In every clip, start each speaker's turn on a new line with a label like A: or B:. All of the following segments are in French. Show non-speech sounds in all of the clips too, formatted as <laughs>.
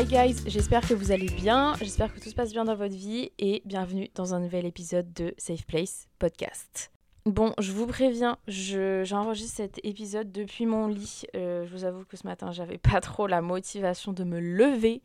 A: Hi guys, j'espère que vous allez bien, j'espère que tout se passe bien dans votre vie et bienvenue dans un nouvel épisode de Safe Place Podcast. Bon, je vous préviens, j'enregistre cet épisode depuis mon lit. Euh, je vous avoue que ce matin, j'avais <laughs> pas trop la motivation de me lever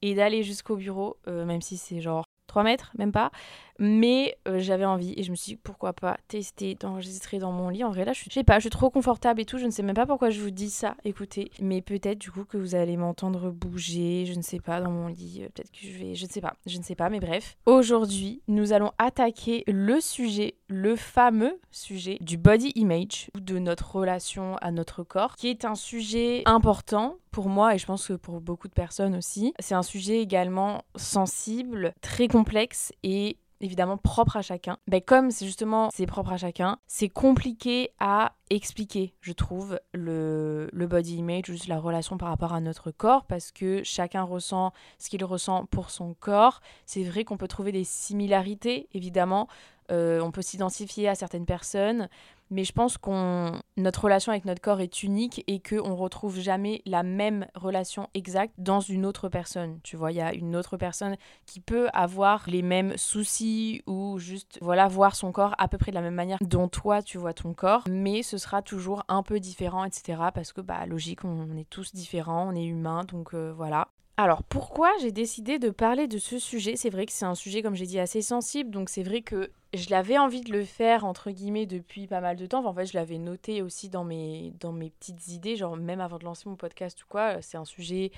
A: et d'aller jusqu'au bureau, euh, même si c'est genre 3 mètres, même pas. Mais euh, j'avais envie et je me suis dit pourquoi pas tester d'enregistrer dans mon lit. En vrai, là, je, suis, sais pas, je suis trop confortable et tout. Je ne sais même pas pourquoi je vous dis ça, écoutez. Mais peut-être du coup que vous allez m'entendre bouger, je ne sais pas, dans mon lit. Euh, peut-être que je vais. Je ne sais pas, je ne sais pas, mais bref. Aujourd'hui, nous allons attaquer le sujet, le fameux sujet du body image, ou de notre relation à notre corps, qui est un sujet important pour moi et je pense que pour beaucoup de personnes aussi. C'est un sujet également sensible, très complexe et évidemment propre à chacun. Ben, comme c'est justement c'est propre à chacun, c'est compliqué à expliquer, je trouve, le, le body image, juste la relation par rapport à notre corps, parce que chacun ressent ce qu'il ressent pour son corps. C'est vrai qu'on peut trouver des similarités, évidemment. Euh, on peut s'identifier à certaines personnes, mais je pense qu'on notre relation avec notre corps est unique et que on retrouve jamais la même relation exacte dans une autre personne. Tu vois, il y a une autre personne qui peut avoir les mêmes soucis ou juste voilà voir son corps à peu près de la même manière dont toi tu vois ton corps, mais ce sera toujours un peu différent, etc. Parce que bah logique, on est tous différents, on est humains, donc euh, voilà. Alors pourquoi j'ai décidé de parler de ce sujet? C'est vrai que c'est un sujet, comme j'ai dit, assez sensible, donc c'est vrai que je l'avais envie de le faire, entre guillemets, depuis pas mal de temps. en fait, je l'avais noté aussi dans mes, dans mes petites idées, genre même avant de lancer mon podcast ou quoi. C'est un sujet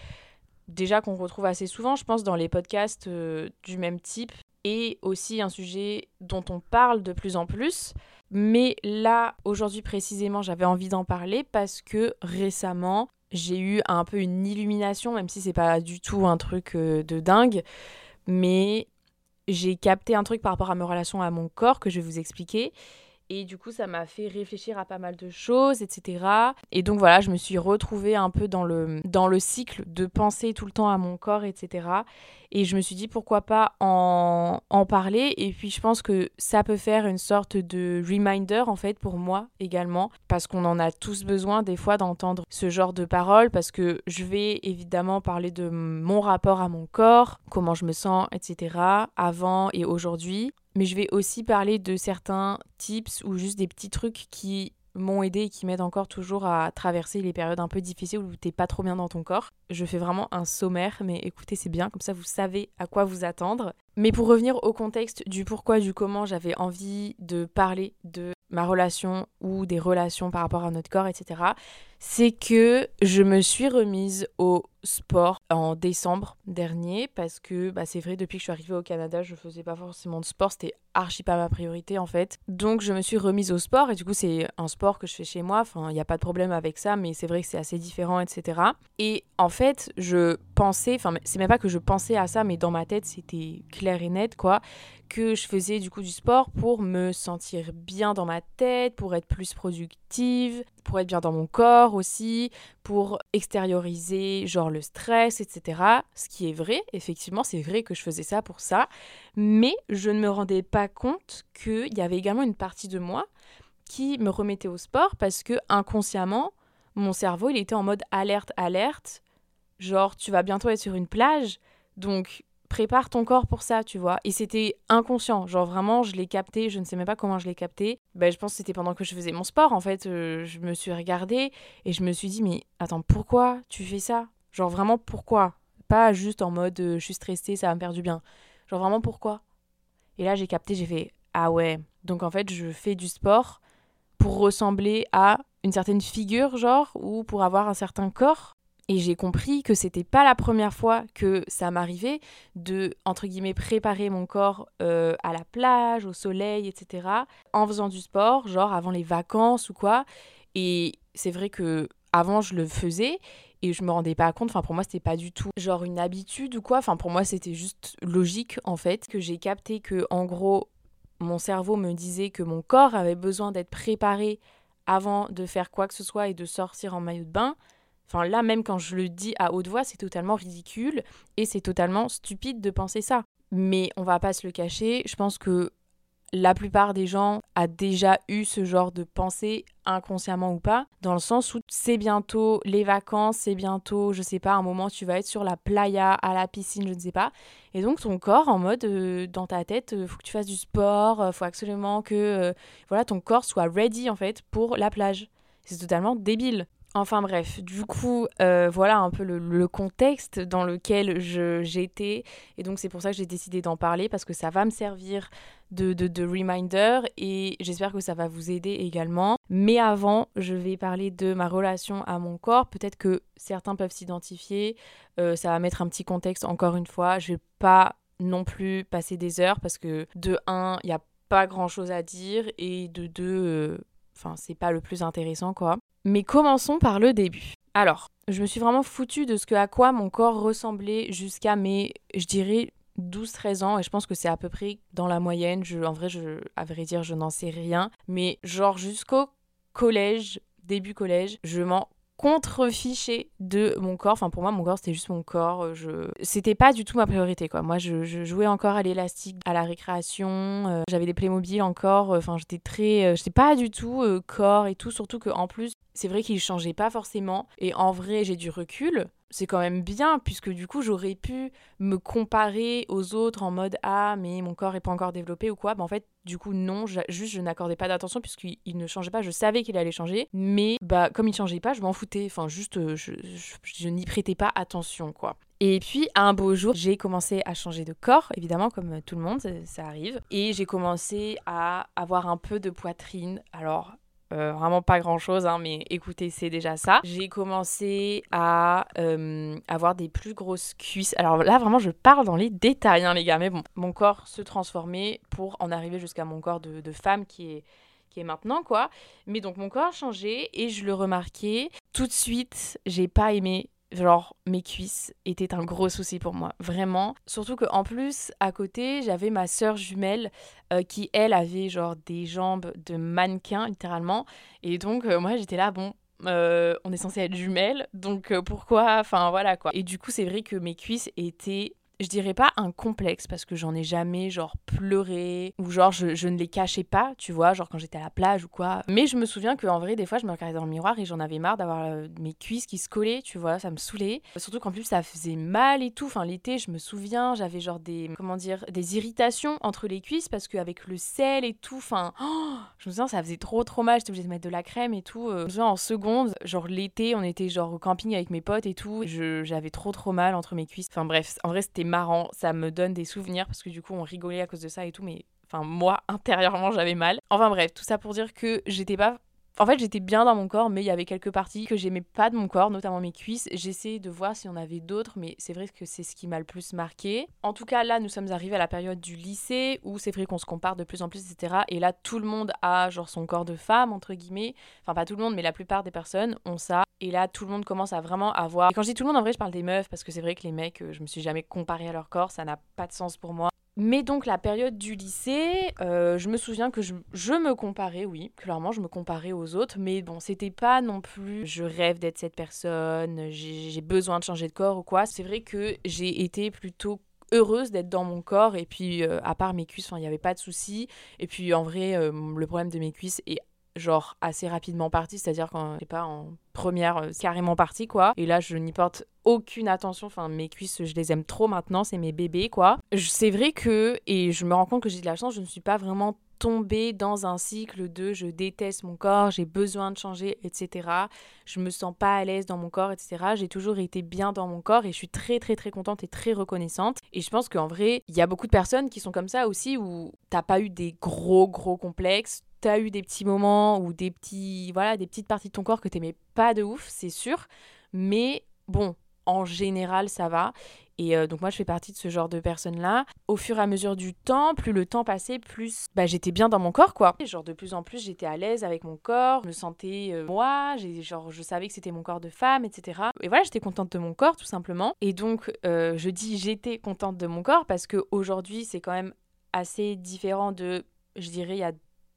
A: déjà qu'on retrouve assez souvent, je pense, dans les podcasts euh, du même type, et aussi un sujet dont on parle de plus en plus. Mais là, aujourd'hui précisément, j'avais envie d'en parler parce que récemment, j'ai eu un peu une illumination, même si c'est pas du tout un truc euh, de dingue, mais j'ai capté un truc par rapport à mes relations à mon corps que je vais vous expliquer. Et du coup, ça m'a fait réfléchir à pas mal de choses, etc. Et donc voilà, je me suis retrouvée un peu dans le, dans le cycle de penser tout le temps à mon corps, etc. Et je me suis dit pourquoi pas en, en parler. Et puis je pense que ça peut faire une sorte de reminder en fait pour moi également. Parce qu'on en a tous besoin des fois d'entendre ce genre de paroles. Parce que je vais évidemment parler de mon rapport à mon corps, comment je me sens, etc. avant et aujourd'hui mais je vais aussi parler de certains tips ou juste des petits trucs qui m'ont aidé et qui m'aident encore toujours à traverser les périodes un peu difficiles où t'es pas trop bien dans ton corps. Je fais vraiment un sommaire, mais écoutez, c'est bien, comme ça vous savez à quoi vous attendre. Mais pour revenir au contexte du pourquoi, du comment j'avais envie de parler de ma relation ou des relations par rapport à notre corps, etc., c'est que je me suis remise au sport en décembre dernier parce que bah, c'est vrai depuis que je suis arrivée au Canada je faisais pas forcément de sport c'était archi pas ma priorité en fait donc je me suis remise au sport et du coup c'est un sport que je fais chez moi enfin il n'y a pas de problème avec ça mais c'est vrai que c'est assez différent etc et en fait je pensais enfin c'est même pas que je pensais à ça mais dans ma tête c'était clair et net quoi que je faisais du coup du sport pour me sentir bien dans ma tête, pour être plus productive, pour être bien dans mon corps aussi, pour extérioriser genre le stress, etc. Ce qui est vrai, effectivement, c'est vrai que je faisais ça pour ça, mais je ne me rendais pas compte qu'il y avait également une partie de moi qui me remettait au sport parce que inconsciemment, mon cerveau, il était en mode alerte, alerte, genre tu vas bientôt être sur une plage, donc prépare ton corps pour ça, tu vois. Et c'était inconscient, genre vraiment, je l'ai capté, je ne sais même pas comment je l'ai capté. Ben, je pense que c'était pendant que je faisais mon sport, en fait, euh, je me suis regardée et je me suis dit, mais attends, pourquoi tu fais ça? Genre vraiment, pourquoi? Pas juste en mode, euh, je suis stressée, ça va me faire du bien. Genre vraiment, pourquoi? Et là, j'ai capté, j'ai fait, ah ouais. Donc en fait, je fais du sport pour ressembler à une certaine figure, genre, ou pour avoir un certain corps. Et j'ai compris que c'était pas la première fois que ça m'arrivait de, entre guillemets, préparer mon corps euh, à la plage, au soleil, etc. en faisant du sport, genre avant les vacances ou quoi. Et c'est vrai que avant je le faisais et je me rendais pas compte. Enfin, pour moi, c'était pas du tout genre une habitude ou quoi. Enfin, pour moi, c'était juste logique en fait que j'ai capté que, en gros, mon cerveau me disait que mon corps avait besoin d'être préparé avant de faire quoi que ce soit et de sortir en maillot de bain. Enfin, là, même quand je le dis à haute voix, c'est totalement ridicule et c'est totalement stupide de penser ça. Mais on va pas se le cacher, je pense que la plupart des gens a déjà eu ce genre de pensée inconsciemment ou pas, dans le sens où c'est bientôt les vacances, c'est bientôt, je sais pas, un moment tu vas être sur la playa, à la piscine, je ne sais pas. Et donc ton corps en mode euh, dans ta tête, euh, faut que tu fasses du sport, euh, faut absolument que voilà ton corps soit ready en fait pour la plage. C'est totalement débile. Enfin bref, du coup, euh, voilà un peu le, contexte dans lequel j'étais. Et donc c'est pour ça que j'ai décidé d'en parler, parce que ça va me servir de, de, reminder et j'espère que ça va vous aider également. Mais avant, je vais parler de ma relation à mon corps. Peut-être que certains peuvent s'identifier. Euh, ça va mettre un petit contexte encore une fois. Je vais pas non plus passer des heures, parce que de un, il n'y a pas grand chose à dire, et de deux... Euh, enfin, c'est pas le plus intéressant, quoi. Mais commençons par le début. Alors, je me suis vraiment foutue de ce que à quoi mon corps ressemblait jusqu'à mes, je dirais, 12-13 ans, et je pense que c'est à peu près dans la moyenne. En vrai, à vrai dire, je n'en sais rien. Mais genre jusqu'au collège, début collège, je m'en contrefiché de mon corps. Enfin, pour moi, mon corps, c'était juste mon corps. Euh, je... C'était pas du tout ma priorité, quoi. Moi, je, jouais encore à l'élastique, à la récréation. Euh, j'avais des Playmobil encore. Euh, enfin, j'étais très... j'étais pas du tout corps et tout. Surtout qu'en plus, c'est vrai qu'il changeait pas forcément. Et en vrai, j'ai du recul c'est quand même bien puisque du coup j'aurais pu me comparer aux autres en mode ah mais mon corps est pas encore développé ou quoi bah en fait du coup non juste je n'accordais pas d'attention puisqu'il ne changeait pas je savais qu'il allait changer mais bah comme il changeait pas je m'en foutais enfin juste euh, je, je, n'y prêtais pas attention quoi et puis, un beau jour, j'ai commencé à changer de corps, évidemment, comme tout le monde, ça arrive. Et j'ai commencé à avoir un peu de poitrine. Alors, euh, vraiment pas grand chose, hein, mais écoutez, c'est déjà ça. J'ai commencé à euh, avoir des plus grosses cuisses. Alors là, vraiment, je parle dans les détails, hein, les gars, mais bon, mon corps se transformait pour en arriver jusqu'à mon corps de, femme qui est qui est maintenant quoi. Mais donc mon corps changé et je le remarquais tout de suite, j'ai pas aimé genre mes cuisses étaient un gros souci pour moi, vraiment. Surtout qu'en plus, à côté, j'avais ma sœur jumelle euh, qui, elle, avait genre des jambes de mannequin, littéralement. Et donc, euh, moi, j'étais là, bon, euh, on est censé être jumelles, donc pourquoi? Enfin, voilà quoi. Et du coup, c'est vrai que mes cuisses étaient je dirais pas un complexe parce que j'en ai jamais genre pleuré ou genre je, ne les cachais pas, tu vois, genre quand j'étais à la plage ou quoi. Mais je me souviens qu'en vrai, des fois, je me regardais dans le miroir et j'en avais marre d'avoir euh, mes cuisses qui se collaient, tu vois, ça me saoulait. Surtout qu'en plus, ça faisait mal et tout. Enfin, l'été, je me souviens, j'avais genre des, comment dire, des irritations entre les cuisses parce qu'avec le sel et tout, enfin, <gasps> je me souviens, ça faisait trop trop mal. J'étais obligée de mettre de la crème et tout. Euh, je me souviens en seconde, genre l'été, on était genre au camping avec mes potes et tout. J'avais trop trop mal entre mes cuisses. Enfin bref, en vrai, c'était marrant, ça me donne des souvenirs parce que du coup on rigolait à cause de ça et tout, mais enfin moi <laughs> intérieurement j'avais mal. Enfin bref, tout ça pour dire que j'étais pas en fait, j'étais bien dans mon corps, mais il y avait quelques parties que j'aimais pas de mon corps, notamment mes cuisses. J'essayais de voir s'il y en avait d'autres, mais c'est vrai que c'est ce qui m'a le plus marqué. En tout cas, là, nous sommes arrivés à la période du lycée où c'est vrai qu'on se compare de plus en plus, etc. Et là, tout le monde a genre son corps de femme, entre guillemets. Enfin, pas tout le monde, mais la plupart des personnes ont ça. Et là, tout le monde commence à vraiment avoir. Et quand je dis tout le monde, en vrai, je parle des meufs, parce que c'est vrai que les mecs, euh, je me suis jamais comparée à leur corps, ça n'a pas de sens pour moi Mais donc la période du lycée, euh, je me souviens que je, me comparais, oui, clairement je me comparais aux autres, mais bon, c'était pas non plus je rêve d'être cette personne, j'ai besoin de changer de corps ou quoi. C'est vrai que j'ai été plutôt heureuse d'être dans mon corps et puis euh, à part mes cuisses, il n'y avait pas de souci. Et puis en vrai, euh, le problème de mes cuisses est genre assez rapidement parti, c'est-à-dire quand j'ai pas en première euh, carrément partie quoi. Et là je n'y porte aucune attention, enfin mes cuisses je les aime trop maintenant, c'est mes bébés quoi. C'est vrai que et je me rends compte que j'ai de la chance, je ne suis pas vraiment tombée dans un cycle de je déteste mon corps, j'ai besoin de changer, etc. Je me sens pas à l'aise dans mon corps, etc. J'ai toujours été bien dans mon corps et je suis très très très contente et très reconnaissante. Et je pense qu'en vrai, il y a beaucoup de personnes qui sont comme ça aussi où t'as pas eu des gros gros complexes, t'as eu des petits moments ou des petits voilà des petites parties de ton corps que t'aimais pas de ouf, c'est sûr. Mais bon, en général, ça va. Et euh, donc moi, je fais partie de ce genre de personnes-là. Au fur et à mesure du temps, plus le temps passait, plus bah, j'étais bien dans mon corps, quoi. Et genre de plus en plus, j'étais à l'aise avec mon corps, je me sentais euh, moi, genre je savais que c'était mon corps de femme, etc. Et voilà, j'étais contente de mon corps, tout simplement. Et donc, euh, je dis j'étais contente de mon corps parce que aujourd'hui, c'est quand même assez différent de, je dirais, il y a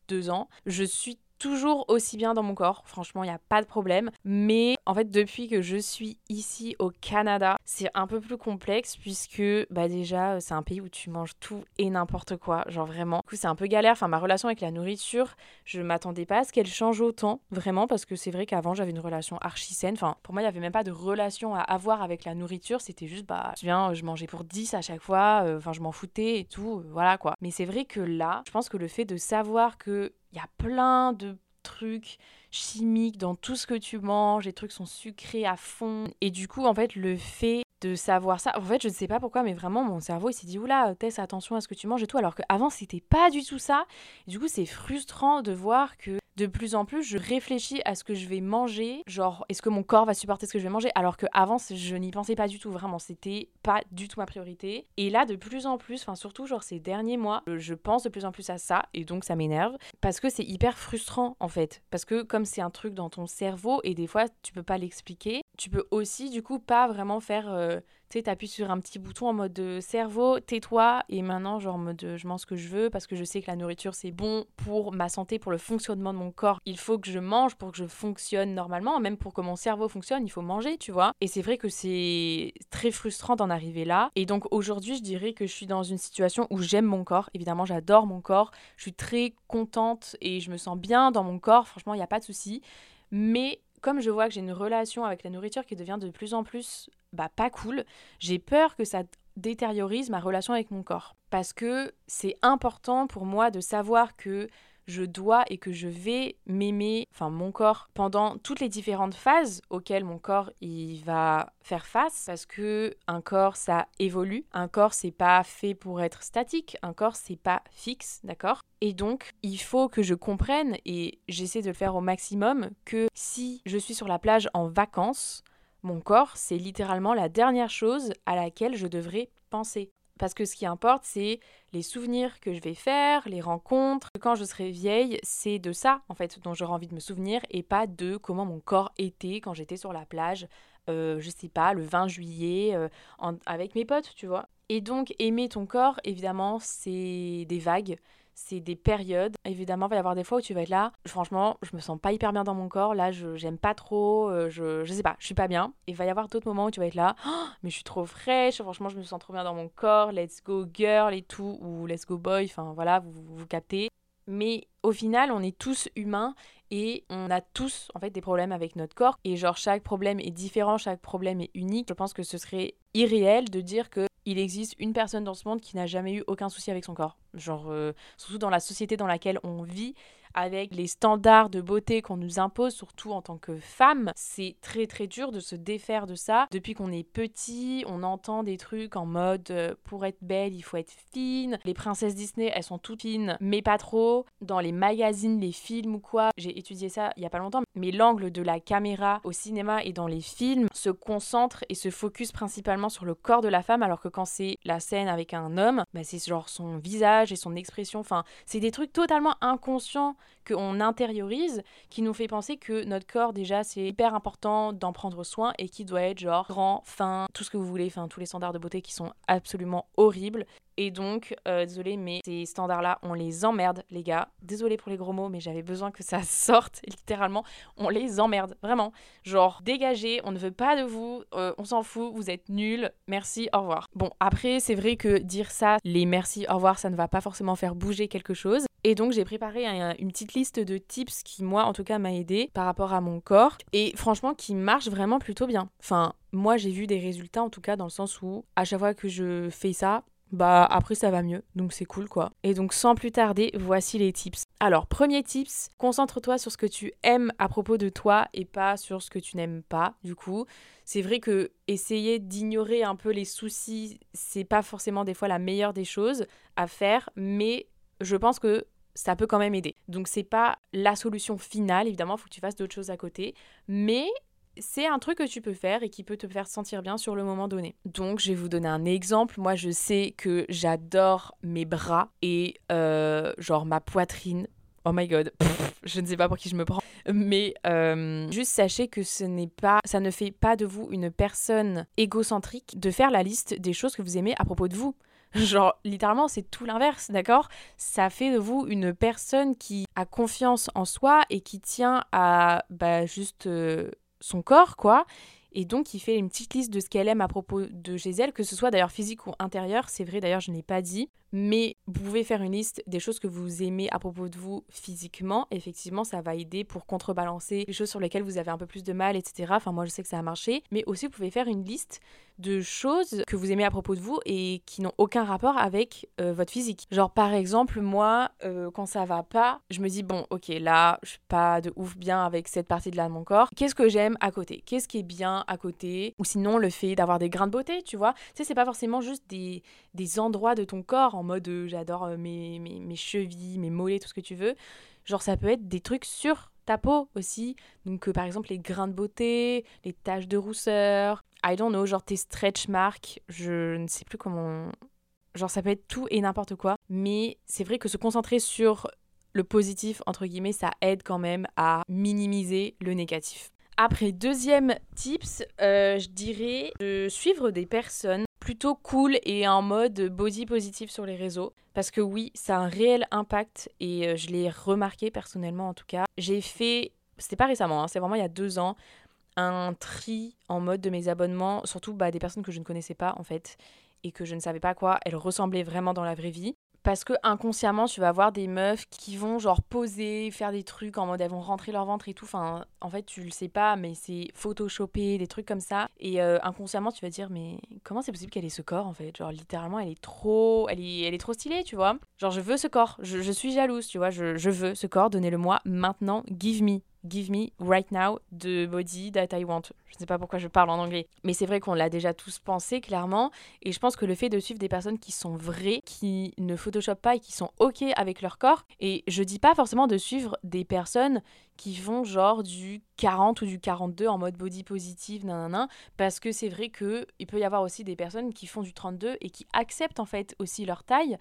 A: deux ans. Je suis toujours aussi bien dans mon corps, franchement, il n'y a pas de problème. Mais en fait, depuis que je suis ici au Canada, c'est un peu plus complexe puisque bah déjà, c'est un pays où tu manges tout et n'importe quoi, genre vraiment. Du coup, c'est un peu galère. Enfin, ma relation avec la nourriture, je m'attendais pas à ce qu'elle change autant, vraiment, parce que c'est vrai qu'avant, j'avais une relation archi saine. Enfin, pour moi, il n'y avait même pas de relation à avoir avec la nourriture. C'était juste, bah, je viens, je mangeais pour 10 à chaque fois. Euh, enfin, je m'en foutais et tout. Euh, voilà quoi. Mais c'est vrai que là, je pense que le fait de savoir que il y a plein de trucs chimiques dans tout ce que tu manges, les trucs sont sucrés à fond. Et du coup, en fait, le fait de savoir ça, en fait, je ne sais pas pourquoi, mais vraiment, mon cerveau, il s'est dit, oula, Tess, attention à ce que tu manges et tout, alors qu'avant, c'était pas du tout ça. du coup, c'est frustrant de voir que de plus en plus, je réfléchis à ce que je vais manger. Genre, est-ce que mon corps va supporter ce que je vais manger? Alors qu'avant, je n'y pensais pas du tout, vraiment. C'était pas du tout ma priorité. Et là, de plus en plus, enfin, surtout, genre, ces derniers mois, je pense de plus en plus à ça. Et donc, ça m'énerve. Parce que c'est hyper frustrant, en fait. Parce que comme c'est un truc dans ton cerveau, et des fois, tu peux pas l'expliquer, tu peux aussi, du coup, pas vraiment faire. Euh, tu sais, t'appuies sur un petit bouton en mode de cerveau, tais-toi, et maintenant, genre, en mode je mange ce que je veux parce que je sais que la nourriture c'est bon pour ma santé, pour le fonctionnement de mon corps. Il faut que je mange pour que je fonctionne normalement, même pour que mon cerveau fonctionne, il faut manger, tu vois. Et c'est vrai que c'est très frustrant d'en arriver là. Et donc aujourd'hui, je dirais que je suis dans une situation où j'aime mon corps. Évidemment, j'adore mon corps. Je suis très contente et je me sens bien dans mon corps. Franchement, il n'y a pas de souci. Mais comme je vois que j'ai une relation avec la nourriture qui devient de plus en plus bah, pas cool, j'ai peur que ça détériorise ma relation avec mon corps. Parce que c'est important pour moi de savoir que je dois et que je vais m'aimer, enfin mon corps, pendant toutes les différentes phases auxquelles mon corps il va faire face, parce que un corps ça évolue, un corps c'est pas fait pour être statique, un corps c'est pas fixe, d'accord? Et donc il faut que je comprenne et j'essaie de le faire au maximum que si je suis sur la plage en vacances, mon corps c'est littéralement la dernière chose à laquelle je devrais penser. Parce que ce qui importe, c'est les souvenirs que je vais faire, les rencontres. Quand je serai vieille, c'est de ça, en fait, dont j'aurai envie de me souvenir et pas de comment mon corps était quand j'étais sur la plage, euh, je sais pas, le 20 juillet, euh, avec mes potes, tu vois. Et donc, aimer ton corps, évidemment, c'est des vagues c'est des périodes. Évidemment, il va y avoir des fois où tu vas être là. Franchement, je me sens pas hyper bien dans mon corps. Là, je j'aime pas trop. Euh, je, je sais pas, je suis pas bien. Et il va y avoir d'autres moments où tu vas être là. Oh, <gasps> mais je suis trop fraîche. Franchement, je me sens trop bien dans mon corps. Let's go girl et tout. Ou let's go boy. Enfin, voilà, vous, vous captez. Mais au final, on est tous humains et on a tous en fait des problèmes avec notre corps et genre chaque problème est différent, chaque problème est unique. Je pense que ce serait irréel de dire que il existe une personne dans ce monde qui n'a jamais eu aucun souci avec son corps. Genre, euh, surtout dans la société dans laquelle on vit, avec les standards de beauté qu'on nous impose, surtout en tant que femme, c'est très très dur de se défaire de ça. Depuis qu'on est petit, on entend des trucs en mode euh, pour être belle, il faut être fine. Les princesses Disney, elles sont toutes fines, mais pas trop. Dans les magazines, les films ou quoi, j'ai étudié ça il y a pas longtemps, mais l'angle de la caméra au cinéma et dans les films se concentre et se focus principalement sur le corps de la femme, alors que quand c'est la scène avec un homme, bah c'est genre son visage et son expression. Enfin, c'est des trucs totalement inconscients qu'on intériorise, qui nous fait penser que notre corps, déjà, c'est hyper important d'en prendre soin et qui doit être genre grand, fin, tout ce que vous voulez, enfin, tous les standards de beauté qui sont absolument horribles. Et donc, euh, désolé, mais ces standards-là, on les emmerde, les gars. Désolé pour les gros mots, mais j'avais besoin que ça <laughs> sorte, littéralement. On les emmerde, vraiment. Genre, dégagez, on ne veut pas de vous, euh, on s'en fout, vous êtes nuls, merci, au revoir. Bon, après, c'est vrai que dire ça, les merci, au revoir, ça ne va pas forcément faire bouger quelque chose. Et donc, j'ai préparé une petite liste de tips qui, moi, en tout cas, m'a aidé par rapport à mon corps. Et franchement, qui marche vraiment plutôt bien. Enfin, moi, j'ai vu des résultats, en tout cas, dans le sens où, à chaque fois que je fais ça, bah après ça va mieux, donc c'est cool quoi. Et donc sans plus tarder, voici les tips. Alors, premier tips, concentre-toi sur ce que tu aimes à propos de toi et pas sur ce que tu n'aimes pas. Du coup, c'est vrai que essayer d'ignorer un peu les soucis, c'est pas forcément des fois la meilleure des choses à faire, mais je pense que ça peut quand même aider. Donc c'est pas la solution finale, évidemment, il faut que tu fasses d'autres choses à côté, mais c'est un truc que tu peux faire et qui peut te faire sentir bien sur le moment donné. Donc, je vais vous donner un exemple. Moi, je sais que j'adore mes bras et euh, genre ma poitrine. Oh my god, je ne sais pas pour qui je me prends. Mais euh, juste sachez que ce n'est pas, ça ne fait pas de vous une personne égocentrique de faire la liste des choses que vous aimez à propos de vous. Genre, littéralement, c'est tout l'inverse, d'accord? Ça fait de vous une personne qui a confiance en soi et qui tient à bah, juste euh, son corps, quoi. Et donc, il fait une petite liste de ce qu'elle aime à propos de chez elle, que ce soit d'ailleurs physique ou intérieur. C'est vrai, d'ailleurs, je ne l'ai pas dit. Mais vous pouvez faire une liste des choses que vous aimez à propos de vous physiquement. Effectivement, ça va aider pour contrebalancer les choses sur lesquelles vous avez un peu plus de mal, etc. Enfin, moi, je sais que ça a marché. Mais aussi, vous pouvez faire une liste de choses que vous aimez à propos de vous et qui n'ont aucun rapport avec euh, votre physique. Genre, par exemple, moi, euh, quand ça va pas, je me dis, bon, ok, là, je suis pas de ouf bien avec cette partie de là de mon corps. Qu'est-ce que j'aime à côté? Qu'est-ce qui est bien à côté? Ou sinon, le fait d'avoir des grains de beauté, tu vois. Tu sais, c'est pas forcément juste des, des endroits de ton corps en mode euh, j'adore euh, mes, mes, chevilles, mes mollets, tout ce que tu veux. Genre ça peut être des trucs sur ta peau aussi. Donc euh, par exemple les grains de beauté, les taches de rousseur, I don't know, genre tes stretch marks, je ne sais plus comment... Genre ça peut être tout et n'importe quoi. Mais c'est vrai que se concentrer sur le positif, entre guillemets, ça aide quand même à minimiser le négatif. Après, deuxième tips, je dirais de suivre des personnes plutôt cool et en mode body positif sur les réseaux. Parce que oui, ça a un réel impact et euh, je l'ai remarqué personnellement en tout cas. J'ai fait, c'était pas récemment, hein, c'est vraiment il y a deux ans, un tri en mode de mes abonnements, surtout bah, des personnes que je ne connaissais pas en fait et que je ne savais pas quoi elles ressemblaient vraiment dans la vraie vie parce que inconsciemment tu vas avoir des meufs qui vont genre poser, faire des trucs en mode elles vont rentrer leur ventre et tout. Enfin, en fait tu le sais pas, mais c'est photoshopé, des trucs comme ça. Et euh, inconsciemment tu vas dire mais comment c'est possible qu'elle ait ce corps en fait? Genre littéralement elle est trop, elle est, elle est trop stylée, tu vois? Genre je veux ce corps, je, suis jalouse, tu vois. Je, je veux ce corps, donnez-le-moi maintenant, give me. Give me right now the body that I want. Je ne sais pas pourquoi je parle en anglais. Mais c'est vrai qu'on l'a déjà tous pensé, clairement. Et je pense que le fait de suivre des personnes qui sont vraies, qui ne photoshopent pas et qui sont OK avec leur corps, et je dis pas forcément de suivre des personnes qui font genre du 40 ou du 42 en mode body positive, nanana, parce que c'est vrai qu'il peut y avoir aussi des personnes qui font du 32 et qui acceptent en fait aussi leur taille.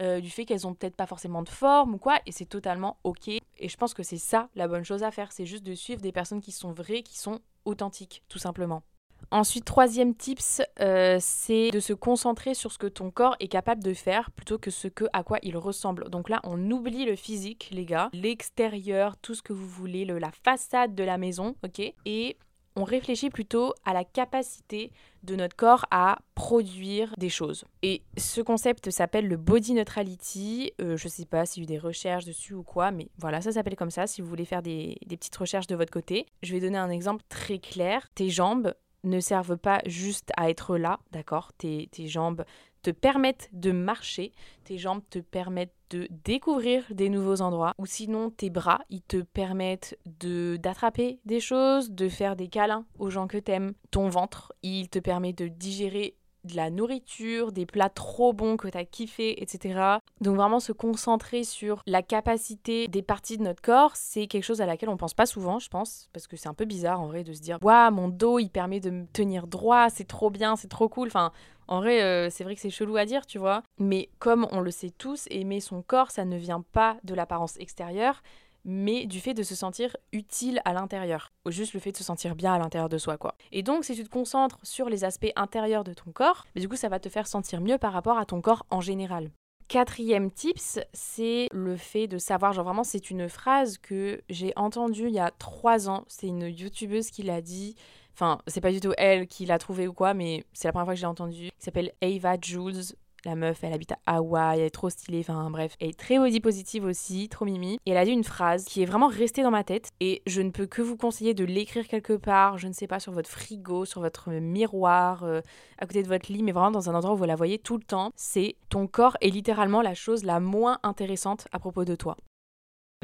A: Euh, du fait qu'elles ont peut-être pas forcément de forme ou quoi, et c'est totalement ok. Et je pense que c'est ça la bonne chose à faire, c'est juste de suivre des personnes qui sont vraies, qui sont authentiques, tout simplement. Ensuite, troisième tips, euh, c'est de se concentrer sur ce que ton corps est capable de faire plutôt que ce que à quoi il ressemble. Donc là, on oublie le physique, les gars, l'extérieur, tout ce que vous voulez, la façade de la maison, ok? Et on réfléchit plutôt à la capacité de notre corps à produire des choses. Et ce concept s'appelle le body neutrality. Euh, je sais pas s'il y a eu des recherches dessus ou quoi, mais voilà, ça s'appelle comme ça si vous voulez faire des, des petites recherches de votre côté. Je vais donner un exemple très clair. Tes jambes ne servent pas juste à être là, d'accord? Tes, tes jambes te permettent de marcher, tes jambes te permettent découvrir des nouveaux endroits, ou sinon tes bras, ils te permettent de d'attraper des choses, de faire des câlins aux gens que t'aimes. Ton ventre, il te permet de digérer de la nourriture, des plats trop bons que t'as kiffé, etc. Donc vraiment se concentrer sur la capacité des parties de notre corps, c'est quelque chose à laquelle on pense pas souvent, je pense, parce que c'est un peu bizarre en vrai de se dire, waouh, mon dos, il permet de me tenir droit, c'est trop bien, c'est trop cool. Enfin, en vrai, euh, c'est vrai que c'est chelou à dire, tu vois. Mais comme on le sait tous, aimer son corps, ça ne vient pas de l'apparence extérieure, mais du fait de se sentir utile à l'intérieur. Juste le fait de se sentir bien à l'intérieur de soi, quoi. Et donc, si tu te concentres sur les aspects intérieurs de ton corps, du coup, ça va te faire sentir mieux par rapport à ton corps en général. Quatrième tips, c'est le fait de savoir, genre vraiment c'est une phrase que j'ai entendue il y a trois ans, c'est une youtubeuse qui l'a dit, enfin c'est pas du tout elle qui l'a trouvé ou quoi, mais c'est la première fois que j'ai entendu, qui s'appelle Ava Jules, la meuf, elle habite à Hawaï, elle est trop stylée, enfin bref. Elle est très body positive aussi, trop mimi. Et elle a dit une phrase qui est vraiment restée dans ma tête. Et je ne peux que vous conseiller de l'écrire quelque part, je ne sais pas, sur votre frigo, sur votre miroir, euh, à côté de votre lit, mais vraiment dans un endroit où vous la voyez tout le temps. C'est ton corps est littéralement la chose la moins intéressante à propos de toi.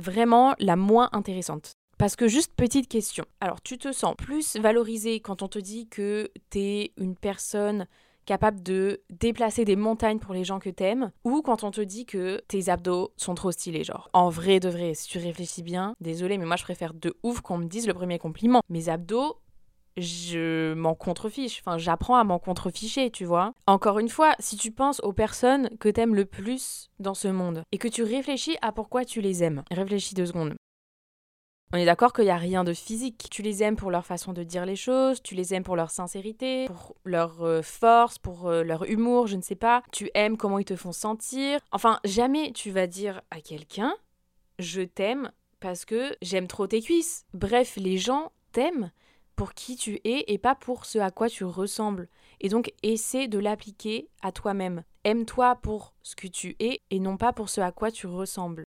A: Vraiment la moins intéressante. Parce que juste petite question. Alors tu te sens plus valorisé quand on te dit que t'es une personne capable de déplacer des montagnes pour les gens que t'aimes, ou quand on te dit que tes abdos sont trop stylés, genre. En vrai de vrai, si tu réfléchis bien, désolé, mais moi je préfère de ouf qu'on me dise le premier compliment. Mes abdos, je m'en contrefiche. Enfin, j'apprends à m'en contreficher, tu vois. Encore une fois, si tu penses aux personnes que t'aimes le plus dans ce monde et que tu réfléchis à pourquoi tu les aimes, réfléchis deux secondes. On est d'accord qu'il n'y a rien de physique. Tu les aimes pour leur façon de dire les choses, tu les aimes pour leur sincérité, pour leur euh, force, pour euh, leur humour, je ne sais pas. Tu aimes comment ils te font sentir. Enfin, jamais tu vas dire à quelqu'un je t'aime parce que j'aime trop tes cuisses. Bref, les gens t'aiment pour qui tu es et pas pour ce à quoi tu ressembles. Et donc, essaie de l'appliquer à toi-même. Aime-toi pour ce que tu es et non pas pour ce à quoi tu ressembles.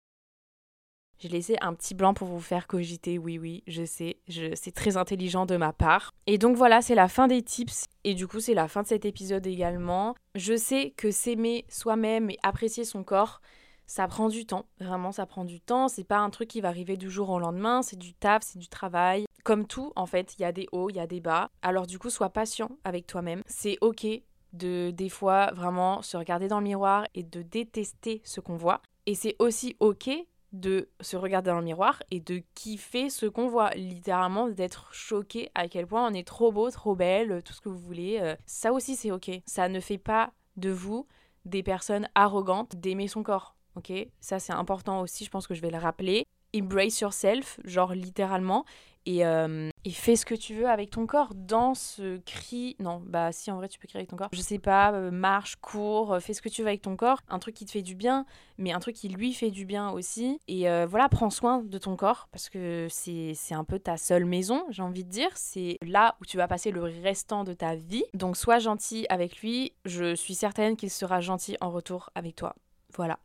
A: J'ai laissé un petit blanc pour vous faire cogiter, oui oui, je sais, je, c'est très intelligent de ma part. Et donc voilà, c'est la fin des tips, et du coup c'est la fin de cet épisode également. Je sais que s'aimer soi-même et apprécier son corps, ça prend du temps, vraiment ça prend du temps, c'est pas un truc qui va arriver du jour au lendemain, c'est du taf, c'est du travail. Comme tout, en fait, il y a des hauts, il y a des bas. Alors du coup, sois patient avec toi-même. C'est ok de des fois vraiment se regarder dans le miroir et de détester ce qu'on voit. Et c'est aussi ok de se regarder dans le miroir et de kiffer ce qu'on voit, littéralement d'être choqué à quel point on est trop beau, trop belle, tout ce que vous voulez. Euh, ça aussi c'est ok. Ça ne fait pas de vous des personnes arrogantes d'aimer son corps. Ok, ça c'est important aussi, je pense que je vais le rappeler. Embrace yourself, genre littéralement, euh, et, fais ce que tu veux avec ton corps. Danse, crie. Non, bah si, en vrai, tu peux crier avec ton corps. Je sais pas, euh, marche, cours, euh, fais ce que tu veux avec ton corps. Un truc qui te fait du bien, mais un truc qui lui fait du bien aussi. Et voilà, prends soin de ton corps parce que c'est un peu ta seule maison, j'ai envie de dire. C'est là où tu vas passer le restant de ta vie. Donc sois gentil avec lui. Je suis certaine qu'il sera gentil en retour avec toi. Voilà.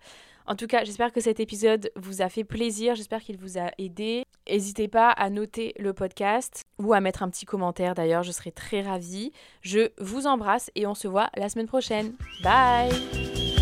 A: En tout cas, j'espère que cet épisode vous a fait plaisir, j'espère qu'il vous a aidé. N'hésitez pas à noter le podcast ou à mettre un petit commentaire d'ailleurs, je serai très ravie. Je vous embrasse et on se voit la semaine prochaine. Bye